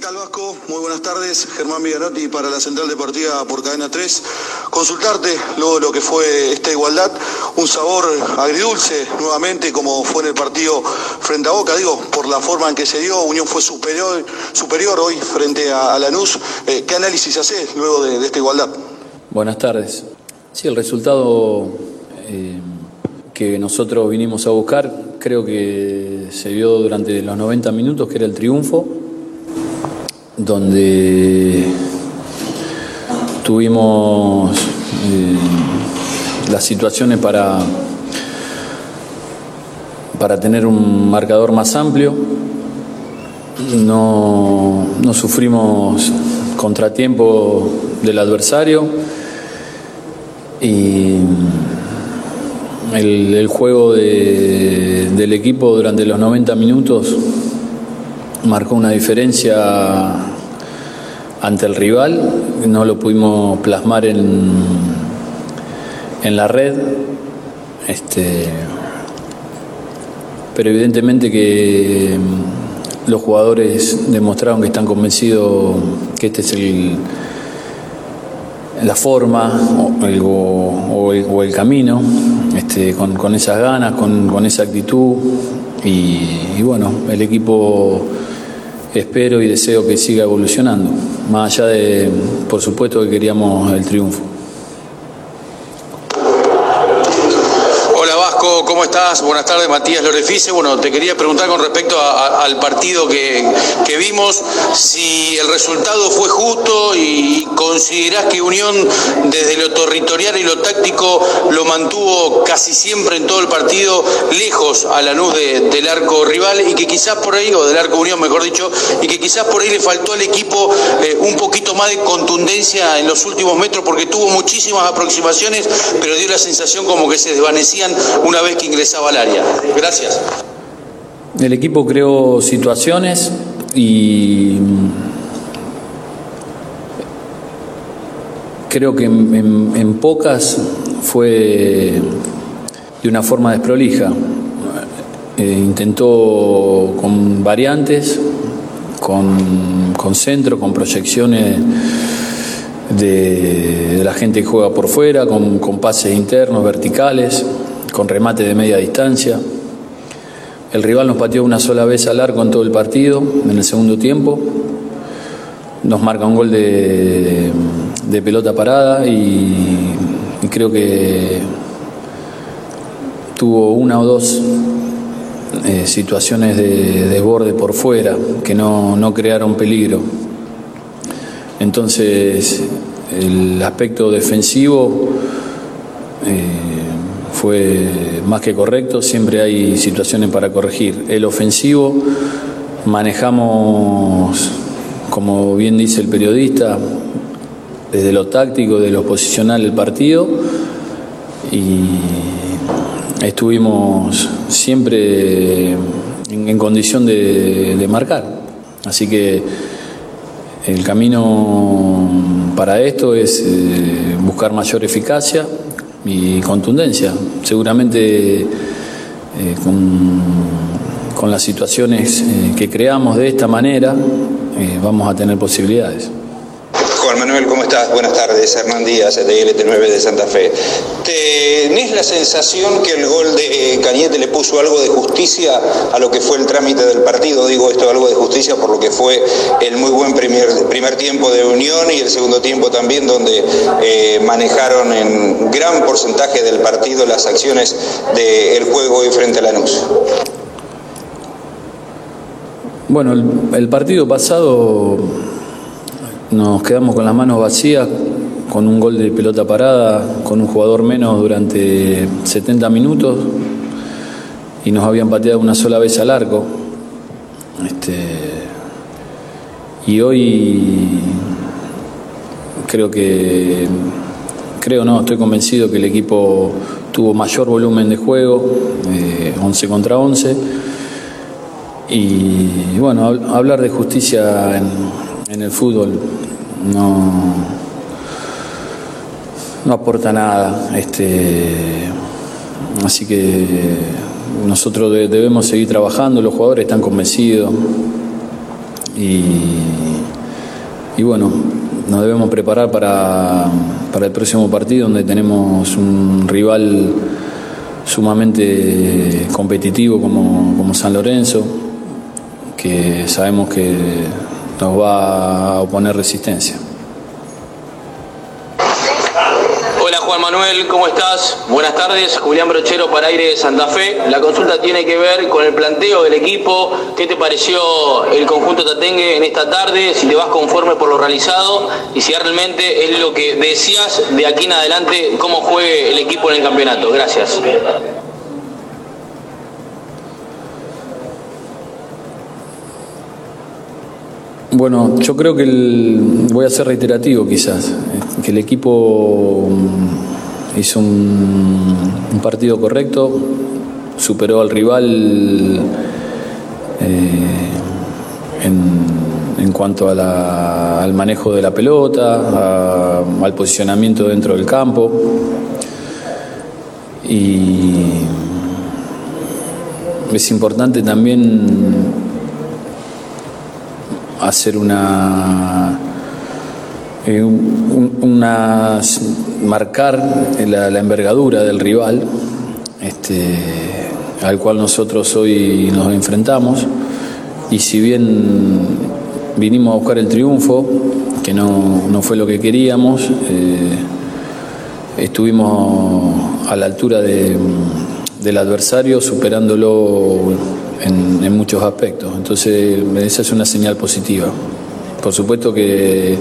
tal? Muy buenas tardes. Germán Viganotti para la Central Deportiva por Cadena 3. Consultarte luego de lo que fue esta igualdad, un sabor agridulce nuevamente como fue en el partido frente a Boca, digo, por la forma en que se dio, Unión fue superior, superior hoy frente a, Lanús. Eh, ¿Qué análisis hace luego de, esta igualdad? Buenas tardes. Sí, el resultado eh, que nosotros vinimos a buscar creo que se vio durante los 90 minutos, que era el triunfo donde tuvimos eh, las situaciones para, para tener un marcador más amplio. No, sufrimos contratiempo del adversario y el, juego del equipo durante los 90 minutos marcó una diferencia ante el rival, no lo pudimos plasmar en, en la red, este, pero evidentemente que los jugadores demostraron que están convencidos que este es el, la forma o el, camino, este, con, esas ganas, con, esa actitud y bueno, el equipo espero y deseo que siga evolucionando, más allá de, por supuesto, que queríamos el triunfo. ¿Cómo estás? Buenas tardes, Matías Lorefice. Bueno, te quería preguntar con respecto al partido que, vimos, si el resultado fue justo y considerás que Unión desde lo territorial y lo táctico lo mantuvo casi siempre en todo el partido lejos a la luz del arco rival y que quizás por ahí, o del arco Unión mejor dicho, y que quizás por ahí le faltó al equipo eh, un poquito más de contundencia en los últimos metros porque tuvo muchísimas aproximaciones, pero dio la sensación como que se desvanecían una vez que ingresaba al área. Gracias. El equipo creó situaciones y creo que en, pocas fue de una forma desprolija. Eh, intentó con variantes, con, con centro, con proyecciones de, la gente que juega por fuera, con pases internos, verticales con remate de media distancia. El rival nos pateó una sola vez al arco en todo el partido, en el segundo tiempo. Nos marca un gol de, pelota parada y, creo que tuvo una o dos eh, situaciones de desborde por fuera que no, crearon peligro. Entonces, el aspecto defensivo eh, fue más que correcto, siempre hay situaciones para corregir. El ofensivo manejamos, como bien dice el periodista, desde lo táctico, de lo posicional el partido y estuvimos siempre en, condición de, marcar. Así que el camino para esto es eh, buscar mayor eficacia, y contundencia. Seguramente eh, con, las situaciones eh, que creamos de esta manera eh, vamos a tener posibilidades. Juan Manuel, ¿cómo estás? Buenas tardes. Hernán Díaz, de LT9 de Santa Fe. ¿Tenés la sensación que el gol de eh, Cañete le puso algo de justicia a lo que fue el trámite del partido? Digo esto, algo de justicia por lo que fue el muy buen primer, tiempo de Unión y el segundo tiempo también, donde eh, manejaron en gran porcentaje del partido las acciones del juego y frente a Lanús. Bueno, el partido pasado nos quedamos con las manos vacías, con un gol de pelota parada, con un jugador menos durante 70 minutos y nos habían pateado una sola vez al arco. Este, y hoy creo que, creo no, estoy convencido que el equipo tuvo mayor volumen de juego, 11 eh, contra 11. Y bueno, hablar de justicia en, en el fútbol no, no aporta nada. Este, así que nosotros debemos seguir trabajando, los jugadores están convencidos y y bueno, nos debemos preparar para, para el próximo partido donde tenemos un rival sumamente competitivo como, como San Lorenzo, que sabemos que nos va a oponer resistencia. Juan Manuel, ¿cómo estás? Buenas tardes, Julián Brochero para Aire de Santa Fe. La consulta tiene que ver con el planteo del equipo. ¿Qué te pareció el conjunto Tatengue en esta tarde? Si te vas conforme por lo realizado y si realmente es lo que decías de aquí en adelante, cómo juegue el equipo en el campeonato. Gracias. Bueno, yo creo que el, voy a ser reiterativo quizás, que el equipo mm, hizo un, partido correcto, superó al rival eh, en, cuanto al manejo de la pelota, al posicionamiento dentro del campo. Y es importante también hacer una, eh, marcar la, envergadura del rival este, al cual nosotros hoy nos enfrentamos. Y si bien vinimos a buscar el triunfo que no, fue lo que queríamos eh, estuvimos a la altura del adversario superándolo en, muchos aspectos. Entonces, esa es una señal positiva. Por supuesto que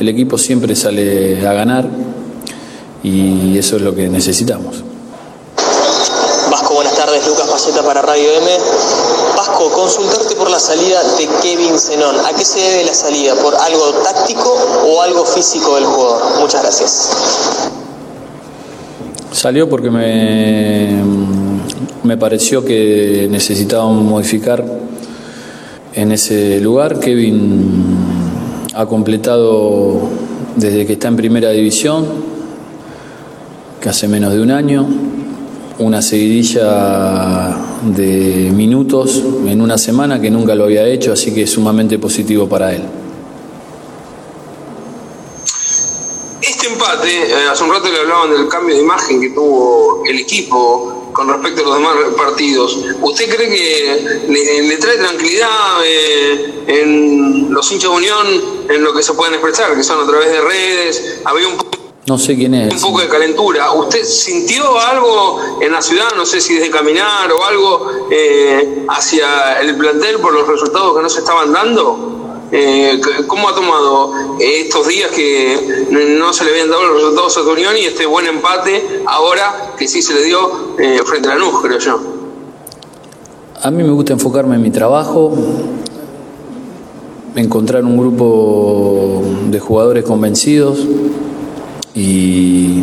el equipo siempre sale a ganar y eso es lo que necesitamos. Vasco, buenas tardes. Lucas Paceta para Radio M. Vasco, consultarte por la salida de Kevin Zenón. ¿A qué se debe la salida? ¿Por algo táctico o algo físico del jugador? Muchas gracias. Salió porque me me pareció que necesitábamos modificar en ese lugar. Kevin ha completado desde que está en primera división, que hace menos de un año, una seguidilla de minutos en una semana que nunca lo había hecho, así que es sumamente positivo para él. Este empate, eh, hace un rato le hablaban del cambio de imagen que tuvo el equipo con respecto a los demás partidos. ¿Usted cree que le, trae tranquilidad eh, en los hinchas de Unión, en lo que se pueden expresar, que son a través de redes? Había un no sé quién es. Un poco de calentura. ¿Usted sintió algo en la ciudad, no sé si desde caminar o algo, eh, hacia el plantel por los resultados que no se estaban dando? Eh, ¿Cómo ha tomado estos días que no se le habían dado los resultados a Unión y este buen empate ahora que sí se le dio eh, frente a la NUS, creo yo? A mí me gusta enfocarme en mi trabajo, encontrar un grupo de jugadores convencidos y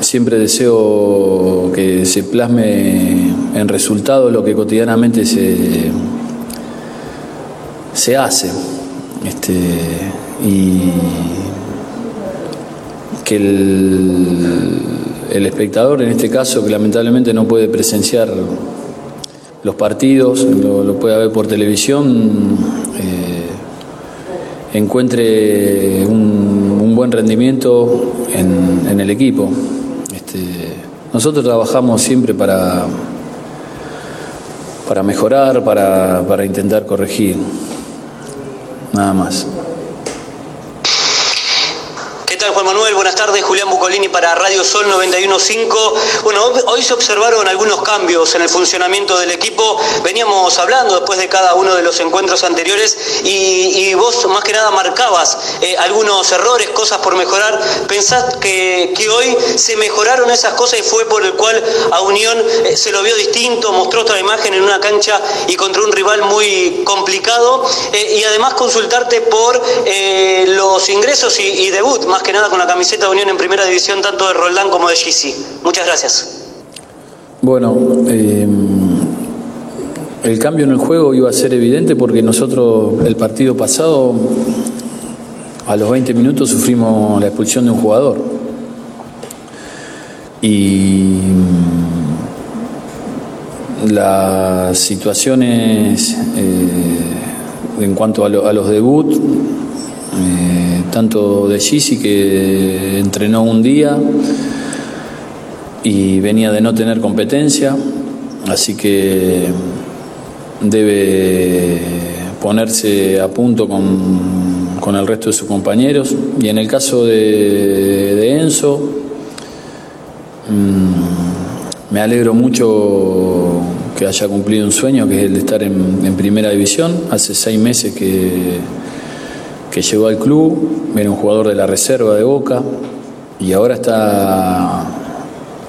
siempre deseo que se plasme en resultados lo que cotidianamente se se hace. Este, y que el, espectador, en este caso, que lamentablemente no puede presenciar los partidos, lo, puede ver por televisión, eh, encuentre un, buen rendimiento en, el equipo. Este, nosotros trabajamos siempre para, para mejorar, para, para intentar corregir nada más. Juan Manuel? Buenas tardes. Julián Bucolini para Radio Sol 915. Bueno, hoy se observaron algunos cambios en el funcionamiento del equipo. Veníamos hablando después de cada uno de los encuentros anteriores y, vos más que nada marcabas eh, algunos errores, cosas por mejorar. ¿Pensás que, hoy se mejoraron esas cosas y fue por el cual a Unión eh, se lo vio distinto, mostró otra imagen en una cancha y contra un rival muy complicado? Eh, y además consultarte por los ingresos y, y debut, más que nada con la camiseta Unión en primera división, tanto de Roldán como de GC. Muchas gracias. Bueno, eh, el cambio en el juego iba a ser evidente porque nosotros el partido pasado, a los 20 minutos, sufrimos la expulsión de un jugador. Y las situaciones eh, en cuanto a, los debut, eh, tanto de Gisi que entrenó un día y venía de no tener competencia, así que debe ponerse a punto con, el resto de sus compañeros. Y en el caso de, Enzo, mm, me alegro mucho que haya cumplido un sueño, que es el de estar en, primera división. Hace seis meses que, que llegó al club, era un jugador de la reserva de Boca y ahora está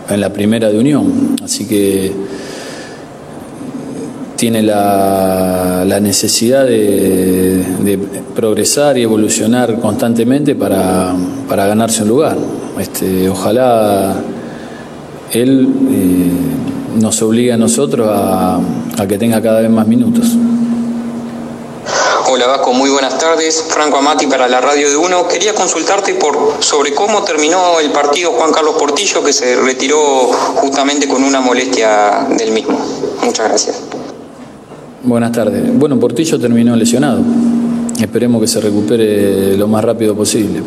en la primera de Unión. Así que tiene la, necesidad de, progresar y evolucionar constantemente para, ganarse un lugar. Este, ojalá él eh, nos obligue a nosotros a que tenga cada vez más minutos. Hola Vasco, muy buenas tardes. Franco Amati para la radio de Uno. Quería consultarte por, sobre cómo terminó el partido Juan Carlos Portillo, que se retiró justamente con una molestia del mismo. Muchas gracias. Buenas tardes. Bueno, Portillo terminó lesionado. Esperemos que se recupere lo más rápido posible.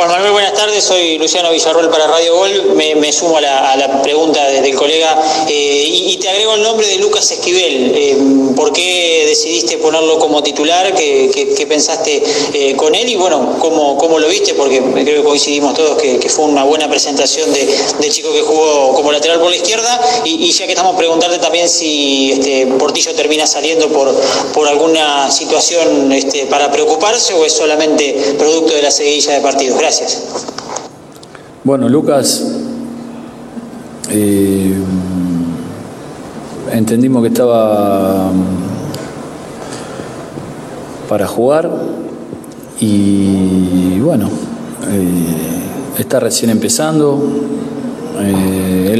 Juan Manuel, buenas tardes. Soy Luciano Villarroel para Radio Gol. Me, sumo a la, pregunta del colega eh, y, te agrego el nombre de Lucas Esquivel. Eh, ¿Por qué decidiste ponerlo como titular? ¿Qué, pensaste eh, con él? Y bueno, ¿cómo, ¿cómo, lo viste? Porque creo que coincidimos todos que, fue una buena presentación de, chico que jugó como lateral por la izquierda. Y, ya que estamos preguntarte también si este, Portillo termina saliendo por, por alguna situación este, para preocuparse o es solamente producto de la seguidilla de partidos. Gracias. Bueno, Lucas, eh, entendimos que estaba mm, para jugar y bueno, eh, está recién empezando. Eh,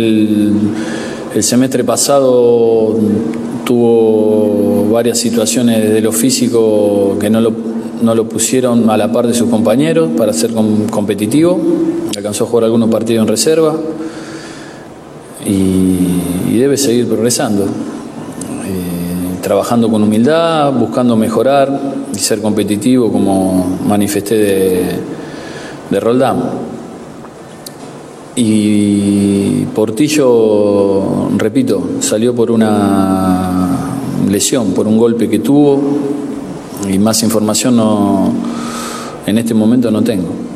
el semestre pasado tuvo varias situaciones de lo físico que no lo no lo pusieron a la par de sus compañeros para ser competitivo. Alcanzó a jugar algunos partidos en reserva y, debe seguir progresando. Eh, trabajando con humildad, buscando mejorar y ser competitivo, como manifesté de, de Roldán. Y Portillo, repito, salió por una lesión, por un golpe que tuvo y más información no, en este momento no tengo.